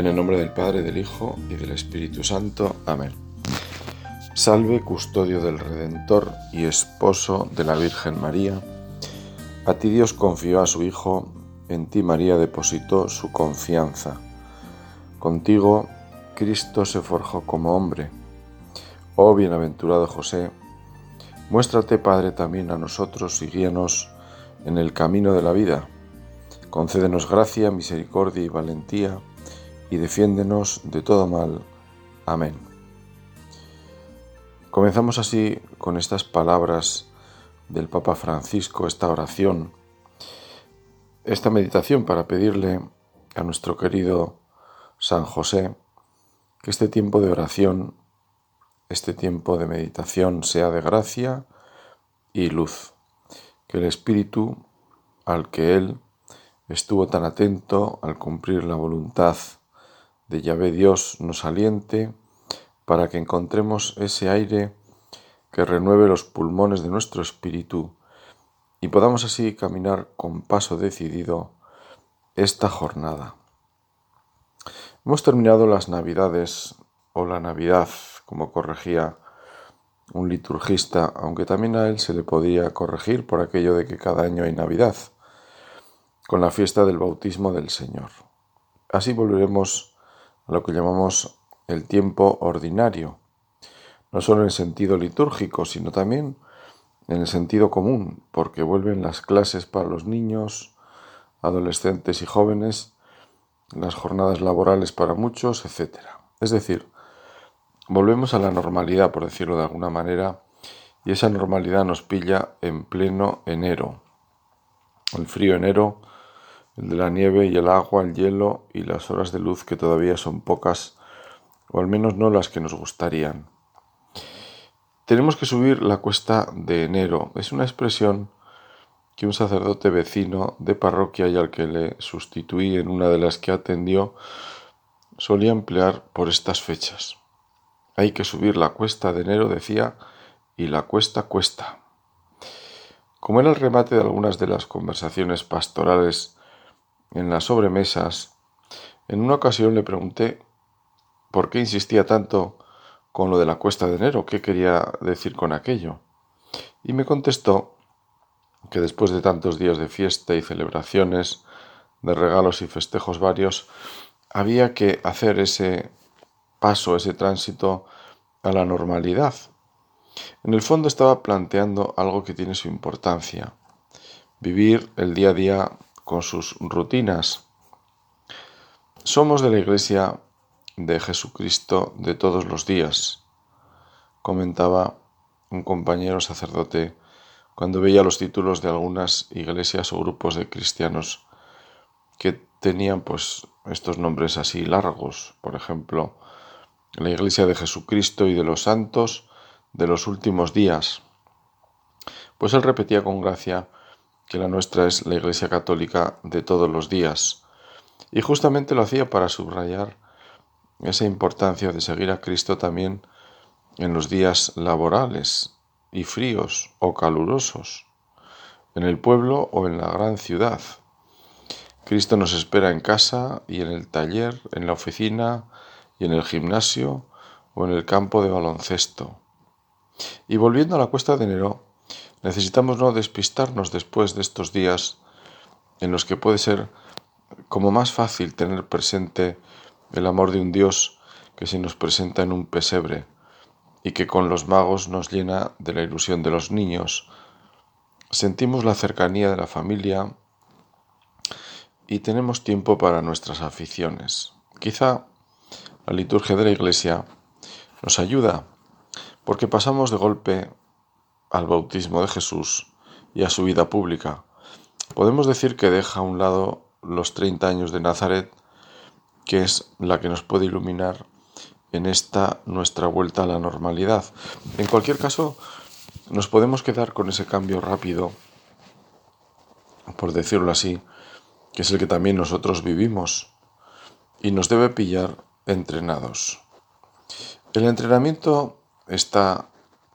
En el nombre del Padre, del Hijo y del Espíritu Santo. Amén. Salve, custodio del Redentor y esposo de la Virgen María. A ti Dios confió a su Hijo, en ti María depositó su confianza. Contigo Cristo se forjó como hombre. Oh bienaventurado José, muéstrate Padre también a nosotros y guíanos en el camino de la vida. Concédenos gracia, misericordia y valentía y defiéndenos de todo mal. Amén. Comenzamos así con estas palabras del Papa Francisco, esta oración, esta meditación para pedirle a nuestro querido San José que este tiempo de oración, este tiempo de meditación sea de gracia y luz, que el Espíritu al que Él estuvo tan atento al cumplir la voluntad de Yahvé Dios nos aliente para que encontremos ese aire que renueve los pulmones de nuestro espíritu y podamos así caminar con paso decidido esta jornada. Hemos terminado las Navidades o la Navidad, como corregía un liturgista, aunque también a él se le podía corregir por aquello de que cada año hay Navidad, con la fiesta del bautismo del Señor. Así volveremos lo que llamamos el tiempo ordinario, no solo en el sentido litúrgico, sino también en el sentido común, porque vuelven las clases para los niños, adolescentes y jóvenes, las jornadas laborales para muchos, etc. Es decir, volvemos a la normalidad, por decirlo de alguna manera, y esa normalidad nos pilla en pleno enero. El frío enero el de la nieve y el agua, el hielo y las horas de luz que todavía son pocas, o al menos no las que nos gustarían. Tenemos que subir la cuesta de enero. Es una expresión que un sacerdote vecino de parroquia y al que le sustituí en una de las que atendió solía emplear por estas fechas. Hay que subir la cuesta de enero, decía, y la cuesta cuesta. Como era el remate de algunas de las conversaciones pastorales en las sobremesas, en una ocasión le pregunté por qué insistía tanto con lo de la cuesta de enero, qué quería decir con aquello. Y me contestó que después de tantos días de fiesta y celebraciones, de regalos y festejos varios, había que hacer ese paso, ese tránsito a la normalidad. En el fondo estaba planteando algo que tiene su importancia, vivir el día a día con sus rutinas. Somos de la Iglesia de Jesucristo de todos los días, comentaba un compañero sacerdote cuando veía los títulos de algunas iglesias o grupos de cristianos que tenían pues estos nombres así largos, por ejemplo, la Iglesia de Jesucristo y de los santos de los últimos días. Pues él repetía con gracia que la nuestra es la Iglesia Católica de todos los días. Y justamente lo hacía para subrayar esa importancia de seguir a Cristo también en los días laborales y fríos o calurosos, en el pueblo o en la gran ciudad. Cristo nos espera en casa y en el taller, en la oficina y en el gimnasio o en el campo de baloncesto. Y volviendo a la cuesta de enero, Necesitamos no despistarnos después de estos días en los que puede ser como más fácil tener presente el amor de un Dios que se nos presenta en un pesebre y que con los magos nos llena de la ilusión de los niños. Sentimos la cercanía de la familia y tenemos tiempo para nuestras aficiones. Quizá la liturgia de la Iglesia nos ayuda porque pasamos de golpe al bautismo de Jesús y a su vida pública. Podemos decir que deja a un lado los 30 años de Nazaret, que es la que nos puede iluminar en esta nuestra vuelta a la normalidad. En cualquier caso, nos podemos quedar con ese cambio rápido, por decirlo así, que es el que también nosotros vivimos y nos debe pillar entrenados. El entrenamiento está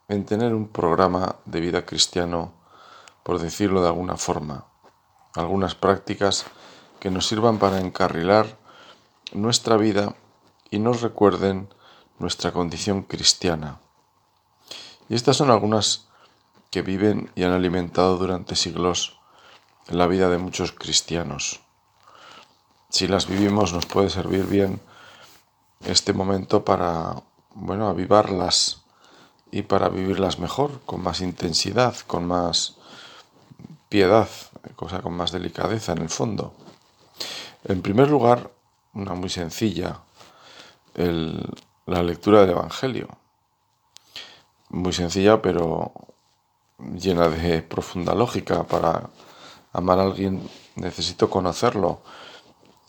en tener un programa de vida cristiano, por decirlo de alguna forma, algunas prácticas que nos sirvan para encarrilar nuestra vida y nos recuerden nuestra condición cristiana. Y estas son algunas que viven y han alimentado durante siglos la vida de muchos cristianos. Si las vivimos nos puede servir bien este momento para, bueno, avivarlas y para vivirlas mejor, con más intensidad, con más piedad, cosa con más delicadeza en el fondo. En primer lugar, una muy sencilla, la lectura del Evangelio. Muy sencilla, pero llena de profunda lógica. Para amar a alguien necesito conocerlo.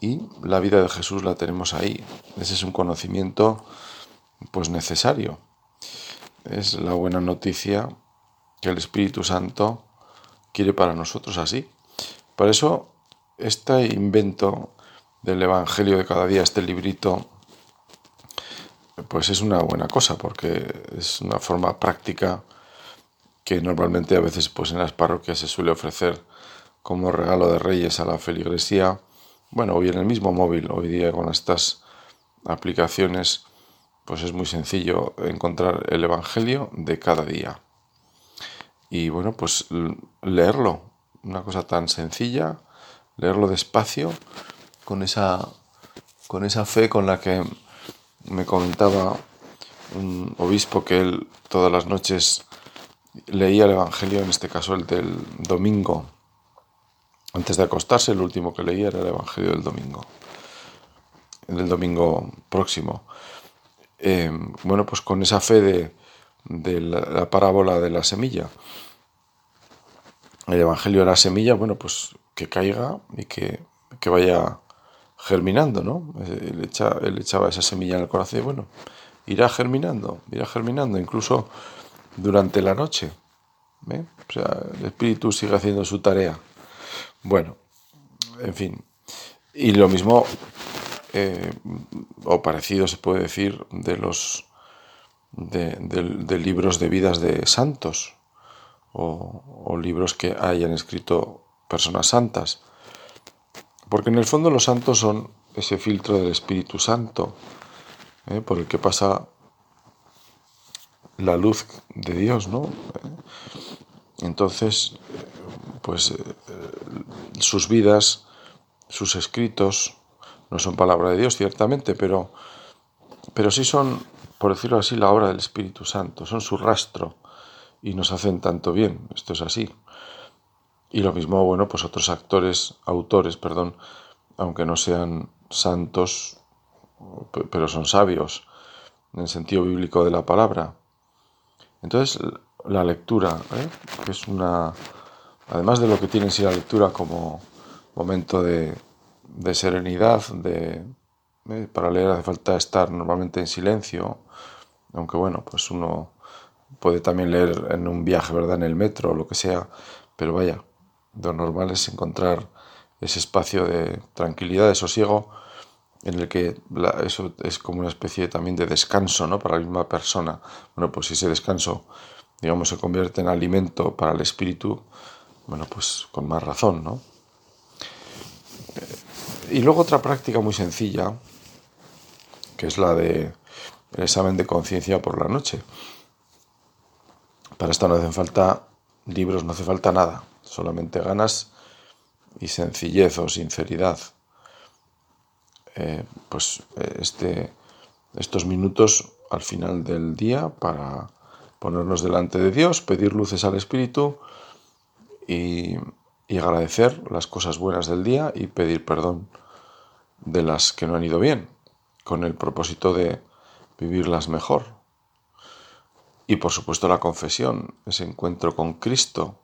Y la vida de Jesús la tenemos ahí. Ese es un conocimiento pues necesario. Es la buena noticia que el Espíritu Santo quiere para nosotros así. Por eso este invento del Evangelio de cada día, este librito, pues es una buena cosa porque es una forma práctica que normalmente a veces pues en las parroquias se suele ofrecer como regalo de reyes a la feligresía. Bueno, hoy en el mismo móvil, hoy día con estas aplicaciones, pues es muy sencillo encontrar el Evangelio de cada día. Y bueno, pues leerlo, una cosa tan sencilla, leerlo despacio, con esa, con esa fe con la que me comentaba un obispo que él todas las noches leía el Evangelio, en este caso el del domingo. Antes de acostarse, el último que leía era el Evangelio del domingo, del domingo próximo. Eh, bueno, pues con esa fe de, de la, parábola de la semilla. El Evangelio de la semilla, bueno, pues que caiga y que, vaya germinando, ¿no? Él, echaba esa semilla en el corazón y bueno, irá germinando, irá germinando, incluso durante la noche. ¿eh? O sea, el espíritu sigue haciendo su tarea. Bueno, en fin. Y lo mismo, eh, o parecido se puede decir, de los de, libros de vidas de santos o, libros que hayan escrito personas santas. Porque en el fondo los santos son ese filtro del Espíritu Santo ¿eh? por el que pasa la luz de Dios, ¿no? Entonces, pues eh, sus vidas, sus escritos, no son palabra de Dios, ciertamente, pero, pero sí son por decirlo así, la obra del Espíritu Santo, son su rastro y nos hacen tanto bien, esto es así. Y lo mismo, bueno, pues otros actores, autores, perdón, aunque no sean santos, pero son sabios en el sentido bíblico de la palabra. Entonces, la lectura, ¿eh? que es una, además de lo que tiene en sí la lectura como momento de, de serenidad, de, ¿eh? para leer hace falta estar normalmente en silencio, aunque bueno, pues uno puede también leer en un viaje, ¿verdad? En el metro o lo que sea, pero vaya, lo normal es encontrar ese espacio de tranquilidad, de sosiego, en el que eso es como una especie también de descanso, ¿no? Para la misma persona. Bueno, pues si ese descanso, digamos, se convierte en alimento para el espíritu, bueno, pues con más razón, ¿no? Y luego otra práctica muy sencilla, que es la de el examen de conciencia por la noche. Para esto no hacen falta libros, no hace falta nada, solamente ganas y sencillez o sinceridad. Eh, pues eh, este, estos minutos al final del día para ponernos delante de Dios, pedir luces al Espíritu y, y agradecer las cosas buenas del día y pedir perdón de las que no han ido bien, con el propósito de vivirlas mejor. Y por supuesto la confesión, ese encuentro con Cristo,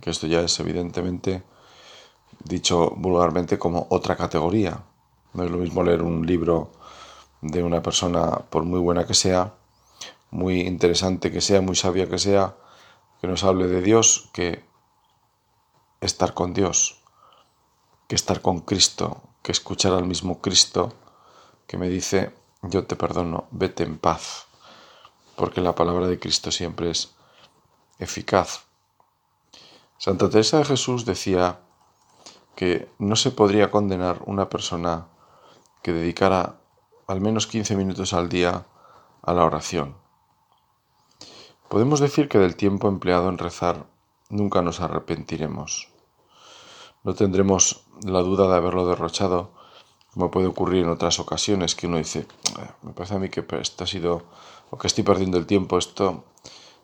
que esto ya es evidentemente dicho vulgarmente como otra categoría. No es lo mismo leer un libro de una persona, por muy buena que sea, muy interesante que sea, muy sabia que sea, que nos hable de Dios, que estar con Dios, que estar con Cristo, que escuchar al mismo Cristo que me dice, yo te perdono, vete en paz, porque la palabra de Cristo siempre es eficaz. Santa Teresa de Jesús decía que no se podría condenar una persona que dedicara al menos 15 minutos al día a la oración. Podemos decir que del tiempo empleado en rezar nunca nos arrepentiremos. No tendremos la duda de haberlo derrochado, como puede ocurrir en otras ocasiones que uno dice, ah, me parece a mí que esto ha sido, o que estoy perdiendo el tiempo, esto,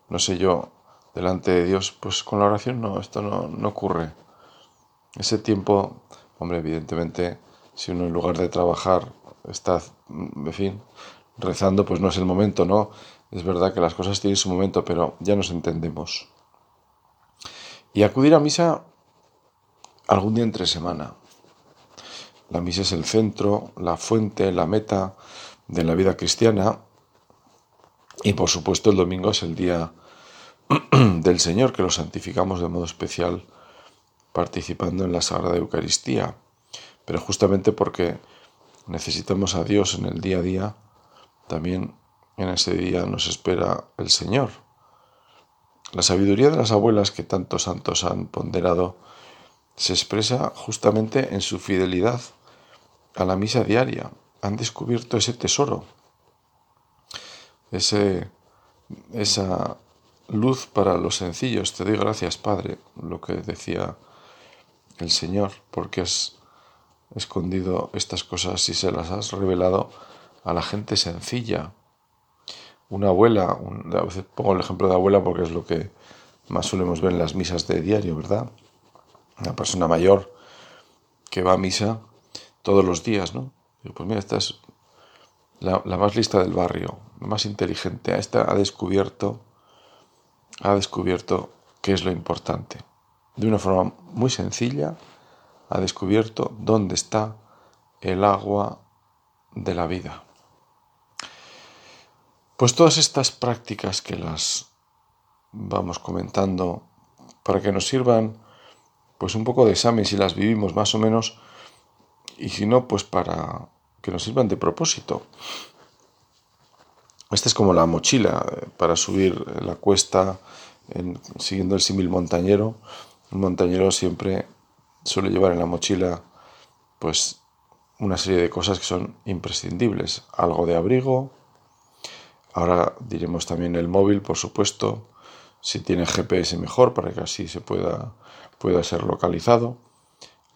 no sé yo, delante de Dios, pues con la oración no, esto no, no ocurre. Ese tiempo, hombre, evidentemente, si uno en lugar de trabajar está, en fin, rezando, pues no es el momento, ¿no? Es verdad que las cosas tienen su momento, pero ya nos entendemos. Y acudir a misa algún día entre semana. La misa es el centro, la fuente, la meta de la vida cristiana. Y por supuesto el domingo es el día del Señor, que lo santificamos de modo especial participando en la Sagrada Eucaristía. Pero justamente porque necesitamos a Dios en el día a día, también en ese día nos espera el Señor. La sabiduría de las abuelas que tantos santos han ponderado se expresa justamente en su fidelidad a la misa diaria. Han descubierto ese tesoro, ese, esa luz para los sencillos. Te doy gracias, Padre, lo que decía el Señor, porque has escondido estas cosas y se las has revelado a la gente sencilla. Una abuela, a veces pongo el ejemplo de abuela porque es lo que más solemos ver en las misas de diario, ¿verdad? Una persona mayor que va a misa todos los días, ¿no? pues mira, esta es la, la, más lista del barrio, la más inteligente. Esta ha descubierto, ha descubierto qué es lo importante. De una forma muy sencilla, ha descubierto dónde está el agua de la vida. Pues todas estas prácticas que las vamos comentando para que nos sirvan pues un poco de examen si las vivimos más o menos y si no pues para que nos sirvan de propósito. Esta es como la mochila eh, para subir la cuesta siguiendo el símil montañero. Un montañero siempre suele llevar en la mochila pues una serie de cosas que son imprescindibles. Algo de abrigo, ahora diremos también el móvil, por supuesto, si tiene GPS mejor para que así se pueda, pueda ser localizado.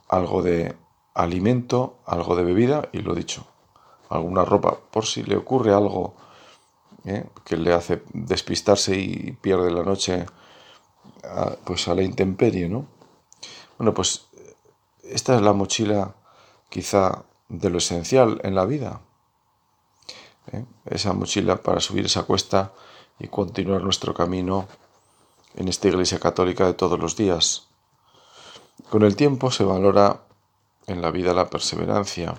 Algo de alimento, algo de bebida y lo dicho, alguna ropa por si le ocurre algo ¿eh? que le hace despistarse y pierde la noche pues a la intemperie, ¿no? Bueno, pues esta es la mochila quizá de lo esencial en la vida. ¿eh? Esa mochila para subir esa cuesta y continuar nuestro camino en esta iglesia católica de todos los días. Con el tiempo se valora en la vida la perseverancia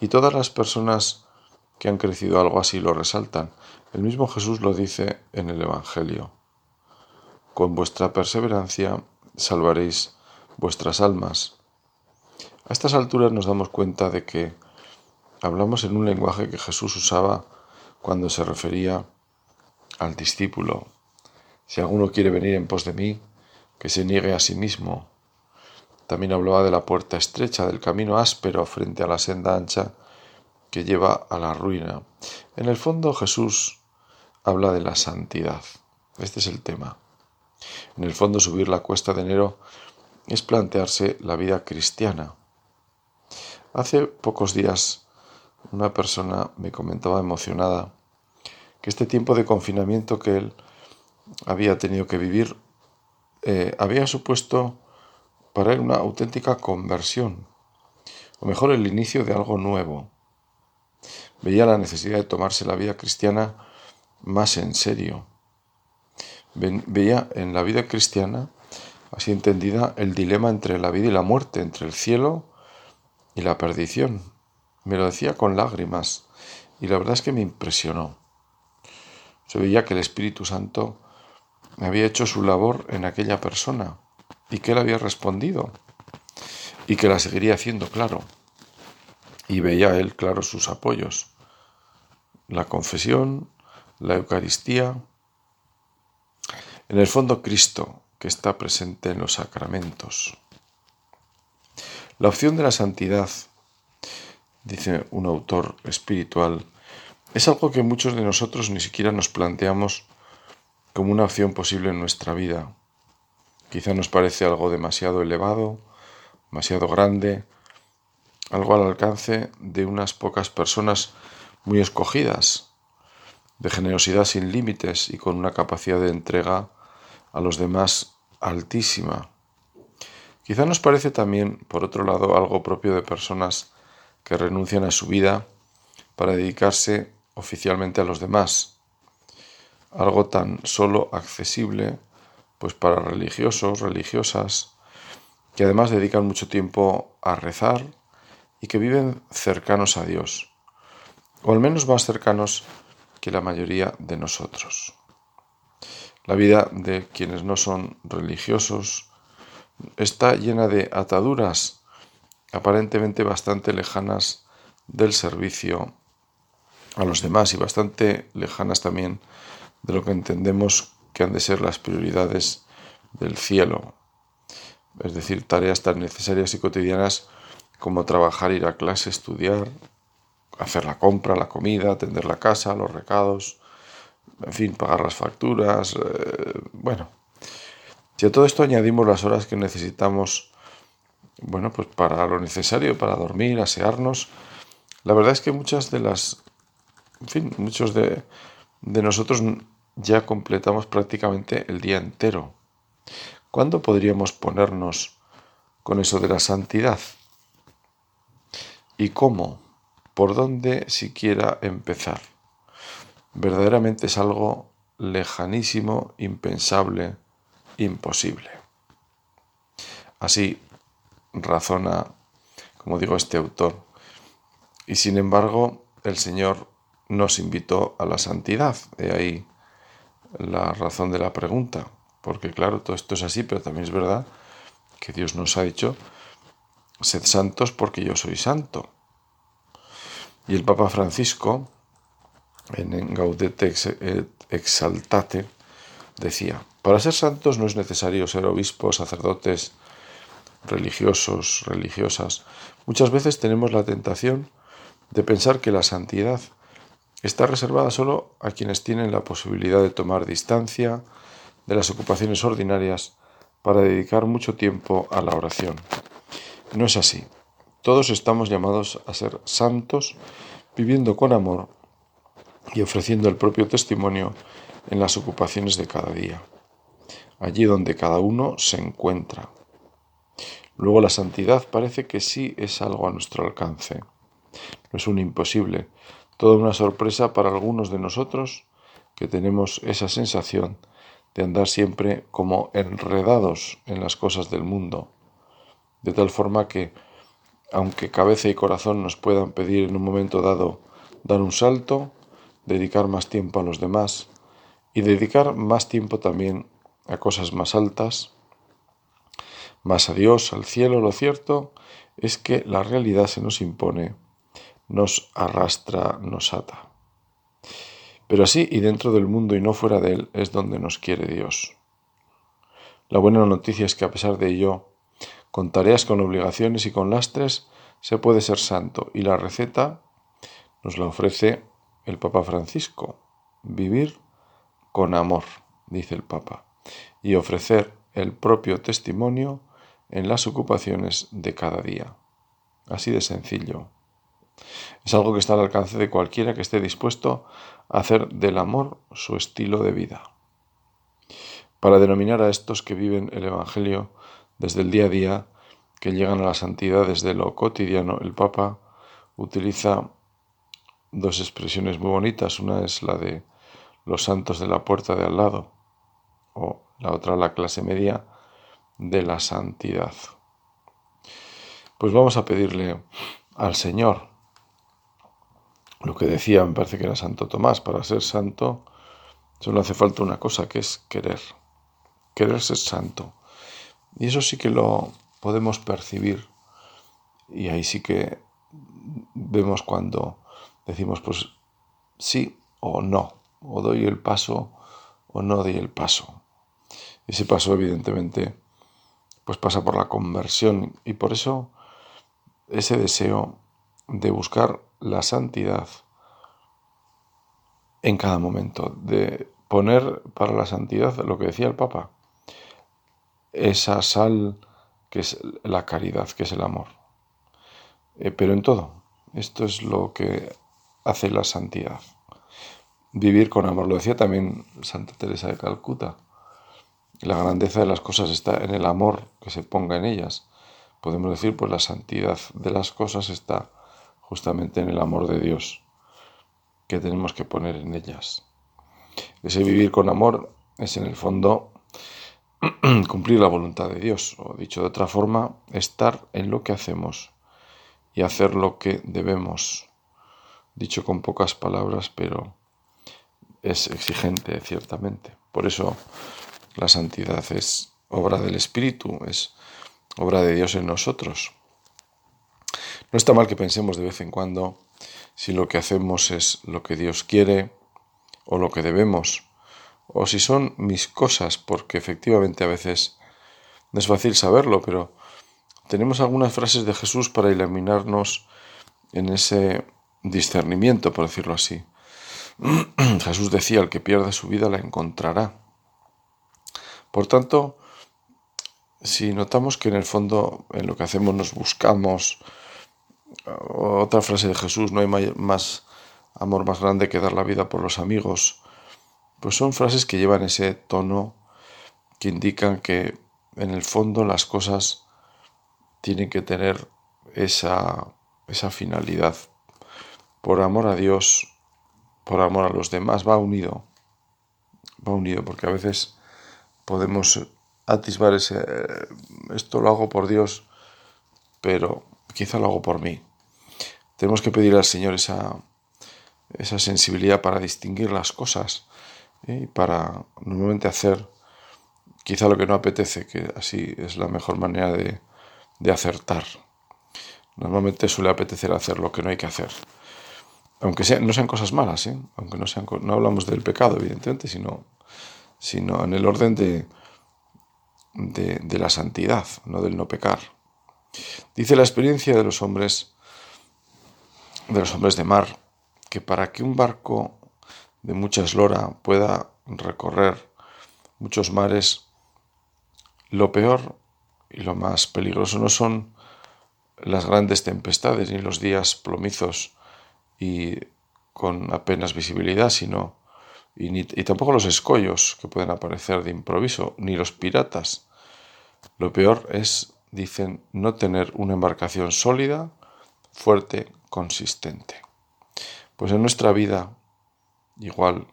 y todas las personas que han crecido algo así lo resaltan. El mismo Jesús lo dice en el Evangelio. Con vuestra perseverancia salvaréis vuestras almas. A estas alturas nos damos cuenta de que hablamos en un lenguaje que Jesús usaba cuando se refería al discípulo. Si alguno quiere venir en pos de mí, que se niegue a sí mismo. También hablaba de la puerta estrecha, del camino áspero frente a la senda ancha que lleva a la ruina. En el fondo Jesús habla de la santidad. Este es el tema. En el fondo subir la cuesta de enero es plantearse la vida cristiana. Hace pocos días una persona me comentaba emocionada que este tiempo de confinamiento que él había tenido que vivir eh, había supuesto para él una auténtica conversión, o mejor el inicio de algo nuevo. Veía la necesidad de tomarse la vida cristiana más en serio. Veía en la vida cristiana así entendida, el dilema entre la vida y la muerte, entre el cielo y la perdición. Me lo decía con lágrimas y la verdad es que me impresionó. Se veía que el Espíritu Santo había hecho su labor en aquella persona y que él había respondido y que la seguiría haciendo, claro. Y veía él, claro, sus apoyos. La confesión, la Eucaristía. En el fondo, Cristo, que está presente en los sacramentos. La opción de la santidad dice un autor espiritual, es algo que muchos de nosotros ni siquiera nos planteamos como una opción posible en nuestra vida. Quizá nos parece algo demasiado elevado, demasiado grande, algo al alcance de unas pocas personas muy escogidas, de generosidad sin límites y con una capacidad de entrega a los demás altísima. Quizá nos parece también, por otro lado, algo propio de personas que renuncian a su vida para dedicarse oficialmente a los demás, algo tan solo accesible pues para religiosos, religiosas, que además dedican mucho tiempo a rezar y que viven cercanos a Dios, o al menos más cercanos que la mayoría de nosotros. La vida de quienes no son religiosos está llena de ataduras aparentemente bastante lejanas del servicio a los demás y bastante lejanas también de lo que entendemos que han de ser las prioridades del cielo, es decir, tareas tan necesarias y cotidianas como trabajar, ir a clase, estudiar, hacer la compra, la comida, atender la casa, los recados, en fin, pagar las facturas, eh, bueno. Si a todo esto añadimos las horas que necesitamos, bueno, pues para lo necesario, para dormir, asearnos, la verdad es que muchas de las, en fin, muchos de, de nosotros ya completamos prácticamente el día entero. ¿Cuándo podríamos ponernos con eso de la santidad? ¿Y cómo? ¿Por dónde siquiera empezar? Verdaderamente es algo lejanísimo, impensable, imposible. Así razona, como digo, este autor. Y sin embargo, el Señor nos invitó a la santidad. De ahí la razón de la pregunta. Porque claro, todo esto es así, pero también es verdad que Dios nos ha dicho, sed santos porque yo soy santo. Y el Papa Francisco, en Gaudete Exaltate, decía, para ser santos no es necesario ser obispos, sacerdotes, religiosos, religiosas. Muchas veces tenemos la tentación de pensar que la santidad está reservada solo a quienes tienen la posibilidad de tomar distancia de las ocupaciones ordinarias para dedicar mucho tiempo a la oración. No es así. Todos estamos llamados a ser santos, viviendo con amor y ofreciendo el propio testimonio en las ocupaciones de cada día, allí donde cada uno se encuentra. Luego la santidad parece que sí es algo a nuestro alcance. No es un imposible, Toda una sorpresa para algunos de nosotros que tenemos esa sensación de andar siempre como enredados en las cosas del mundo, de tal forma que, aunque cabeza y corazón nos puedan pedir en un momento dado dar un salto, dedicar más tiempo a los demás y dedicar más tiempo también a cosas más altas, más a Dios, al cielo, lo cierto es que la realidad se nos impone nos arrastra, nos ata. Pero así y dentro del mundo y no fuera de él es donde nos quiere Dios. La buena noticia es que a pesar de ello, con tareas, con obligaciones y con lastres, se puede ser santo y la receta nos la ofrece el Papa Francisco. Vivir con amor, dice el Papa, y ofrecer el propio testimonio en las ocupaciones de cada día. Así de sencillo. Es algo que está al alcance de cualquiera que esté dispuesto a hacer del amor su estilo de vida. Para denominar a estos que viven el Evangelio desde el día a día, que llegan a la santidad desde lo cotidiano, el Papa utiliza dos expresiones muy bonitas. Una es la de los santos de la puerta de al lado o la otra la clase media de la santidad. Pues vamos a pedirle al Señor lo que decía, me parece que era Santo Tomás, para ser santo solo hace falta una cosa, que es querer. Querer ser santo. Y eso sí que lo podemos percibir. Y ahí sí que vemos cuando decimos, pues sí o no, o doy el paso o no doy el paso. Ese paso evidentemente pues pasa por la conversión y por eso ese deseo de buscar la santidad en cada momento, de poner para la santidad lo que decía el Papa, esa sal que es la caridad, que es el amor. Eh, pero en todo, esto es lo que hace la santidad. Vivir con amor, lo decía también Santa Teresa de Calcuta. La grandeza de las cosas está en el amor que se ponga en ellas. Podemos decir, pues la santidad de las cosas está justamente en el amor de Dios que tenemos que poner en ellas. Ese vivir con amor es en el fondo cumplir la voluntad de Dios, o dicho de otra forma, estar en lo que hacemos y hacer lo que debemos. Dicho con pocas palabras, pero es exigente, ciertamente. Por eso la santidad es obra del Espíritu, es obra de Dios en nosotros. No está mal que pensemos de vez en cuando si lo que hacemos es lo que Dios quiere o lo que debemos, o si son mis cosas, porque efectivamente a veces no es fácil saberlo, pero tenemos algunas frases de Jesús para iluminarnos en ese discernimiento, por decirlo así. Jesús decía, el que pierda su vida la encontrará. Por tanto, si notamos que en el fondo en lo que hacemos nos buscamos otra frase de Jesús, no hay más amor más grande que dar la vida por los amigos. Pues son frases que llevan ese tono que indican que en el fondo las cosas tienen que tener esa, esa finalidad. Por amor a Dios, por amor a los demás, va unido. Va unido, porque a veces podemos atisbar ese, esto lo hago por Dios, pero quizá lo hago por mí. Tenemos que pedir al Señor esa, esa sensibilidad para distinguir las cosas ¿eh? y para normalmente hacer quizá lo que no apetece, que así es la mejor manera de, acertar. Normalmente suele apetecer hacer lo que no hay que hacer. Aunque no sean cosas malas, ¿eh? aunque no, sean, no hablamos del pecado, evidentemente, sino, sino en el orden de, de la santidad, no del no pecar. Dice la experiencia de los hombres, de los hombres de mar, que para que un barco de mucha eslora pueda recorrer muchos mares, lo peor y lo más peligroso no son las grandes tempestades ni los días plomizos y con apenas visibilidad, sino y, y tampoco los escollos que pueden aparecer de improviso, ni los piratas. Lo peor es dicen no tener una embarcación sólida, fuerte, consistente. Pues en nuestra vida, igual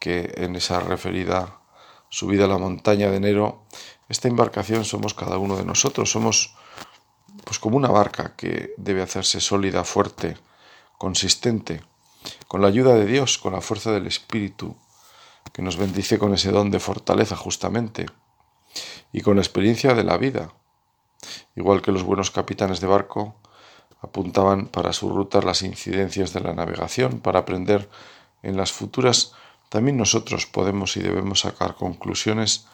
que en esa referida subida a la montaña de enero, esta embarcación somos cada uno de nosotros, somos pues como una barca que debe hacerse sólida, fuerte, consistente, con la ayuda de Dios, con la fuerza del Espíritu, que nos bendice con ese don de fortaleza justamente, y con la experiencia de la vida, igual que los buenos capitanes de barco apuntaban para su ruta las incidencias de la navegación para aprender en las futuras, también nosotros podemos y debemos sacar conclusiones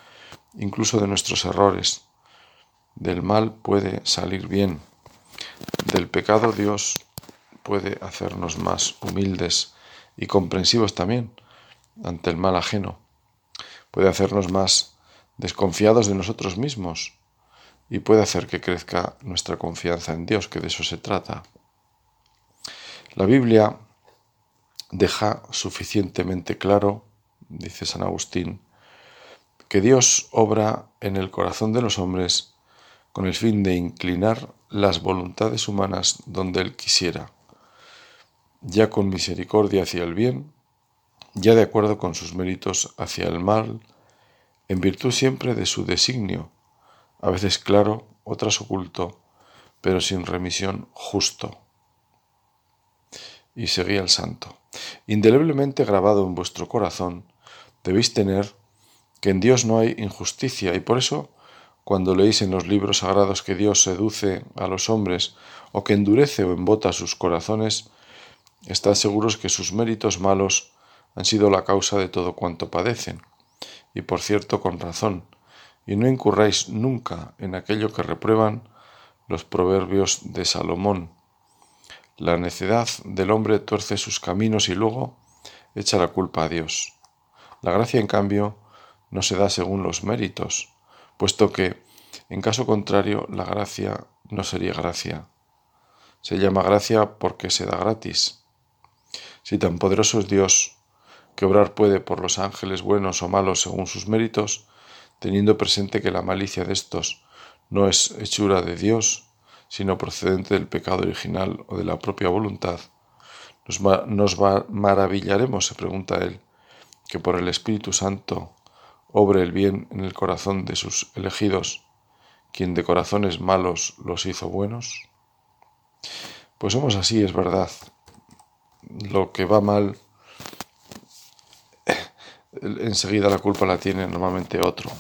incluso de nuestros errores. Del mal puede salir bien. Del pecado Dios puede hacernos más humildes y comprensivos también ante el mal ajeno. Puede hacernos más desconfiados de nosotros mismos y puede hacer que crezca nuestra confianza en Dios, que de eso se trata. La Biblia deja suficientemente claro, dice San Agustín, que Dios obra en el corazón de los hombres con el fin de inclinar las voluntades humanas donde Él quisiera, ya con misericordia hacia el bien, ya de acuerdo con sus méritos hacia el mal, en virtud siempre de su designio, a veces claro, otras oculto, pero sin remisión justo. Y seguía el santo. Indeleblemente grabado en vuestro corazón, debéis tener que en Dios no hay injusticia, y por eso, cuando leéis en los libros sagrados que Dios seduce a los hombres, o que endurece o embota sus corazones, estad seguros que sus méritos malos han sido la causa de todo cuanto padecen, y por cierto con razón, y no incurráis nunca en aquello que reprueban los proverbios de Salomón. La necedad del hombre tuerce sus caminos y luego echa la culpa a Dios. La gracia, en cambio, no se da según los méritos, puesto que, en caso contrario, la gracia no sería gracia. Se llama gracia porque se da gratis. Si tan poderoso es Dios, que obrar puede por los ángeles buenos o malos según sus méritos, teniendo presente que la malicia de estos no es hechura de Dios, sino procedente del pecado original o de la propia voluntad, nos, maravillaremos, se pregunta él, que por el Espíritu Santo obre el bien en el corazón de sus elegidos, quien de corazones malos los hizo buenos? Pues somos así, es verdad. Lo que va mal, enseguida la culpa la tiene normalmente otro.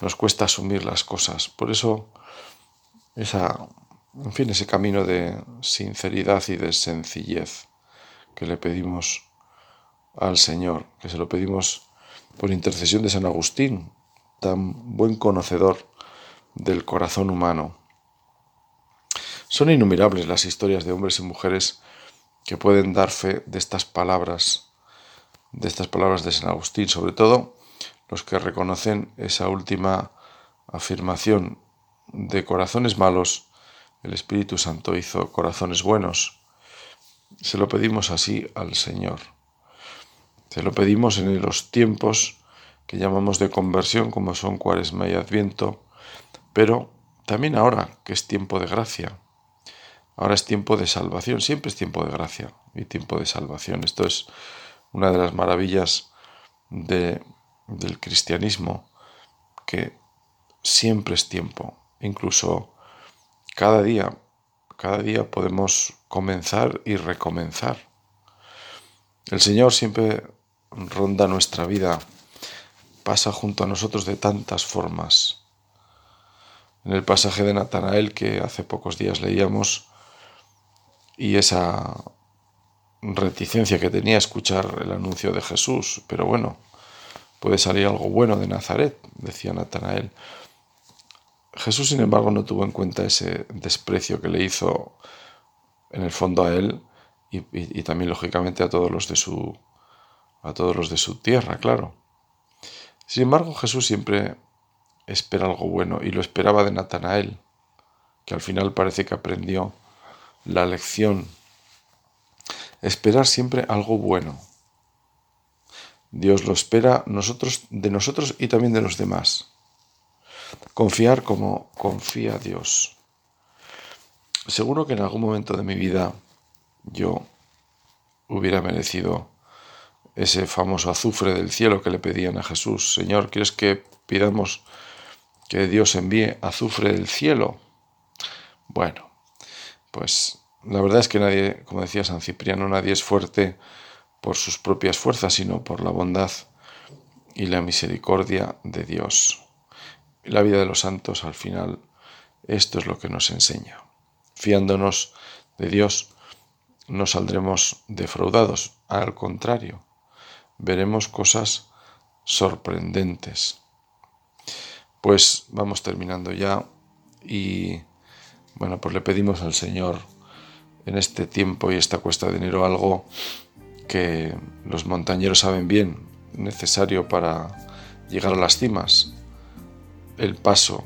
Nos cuesta asumir las cosas. Por eso, esa, en fin, ese camino de sinceridad y de sencillez que le pedimos al Señor, que se lo pedimos por intercesión de San Agustín, tan buen conocedor del corazón humano. Son innumerables las historias de hombres y mujeres que pueden dar fe de estas palabras, de estas palabras de San Agustín, sobre todo los que reconocen esa última afirmación de corazones malos, el Espíritu Santo hizo corazones buenos. Se lo pedimos así al Señor. Se lo pedimos en los tiempos que llamamos de conversión, como son Cuaresma y Adviento, pero también ahora, que es tiempo de gracia. Ahora es tiempo de salvación, siempre es tiempo de gracia y tiempo de salvación. Esto es una de las maravillas de, del cristianismo, que siempre es tiempo, incluso cada día, cada día podemos comenzar y recomenzar. El Señor siempre ronda nuestra vida, pasa junto a nosotros de tantas formas. En el pasaje de Natanael que hace pocos días leíamos y esa reticencia que tenía a escuchar el anuncio de Jesús, pero bueno, puede salir algo bueno de Nazaret, decía Natanael. Jesús, sin embargo, no tuvo en cuenta ese desprecio que le hizo en el fondo a él y, y también, lógicamente, a todos los de su a todos los de su tierra, claro. Sin embargo, Jesús siempre espera algo bueno y lo esperaba de Natanael, que al final parece que aprendió la lección. Esperar siempre algo bueno. Dios lo espera nosotros, de nosotros y también de los demás. Confiar como confía Dios. Seguro que en algún momento de mi vida yo hubiera merecido ese famoso azufre del cielo que le pedían a Jesús. Señor, ¿quieres que pidamos que Dios envíe azufre del cielo? Bueno, pues la verdad es que nadie, como decía San Cipriano, nadie es fuerte por sus propias fuerzas, sino por la bondad y la misericordia de Dios. La vida de los santos, al final, esto es lo que nos enseña. Fiándonos de Dios, no saldremos defraudados, al contrario, veremos cosas sorprendentes. Pues vamos terminando ya y bueno, pues le pedimos al Señor en este tiempo y esta cuesta de enero algo que los montañeros saben bien, necesario para llegar a las cimas. El paso,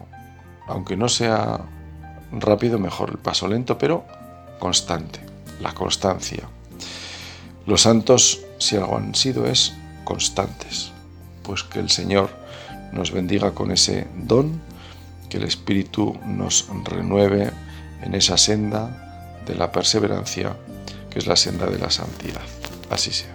aunque no sea rápido, mejor el paso lento, pero constante, la constancia. Los santos si algo han sido, es constantes. Pues que el Señor nos bendiga con ese don, que el Espíritu nos renueve en esa senda de la perseverancia, que es la senda de la santidad. Así sea.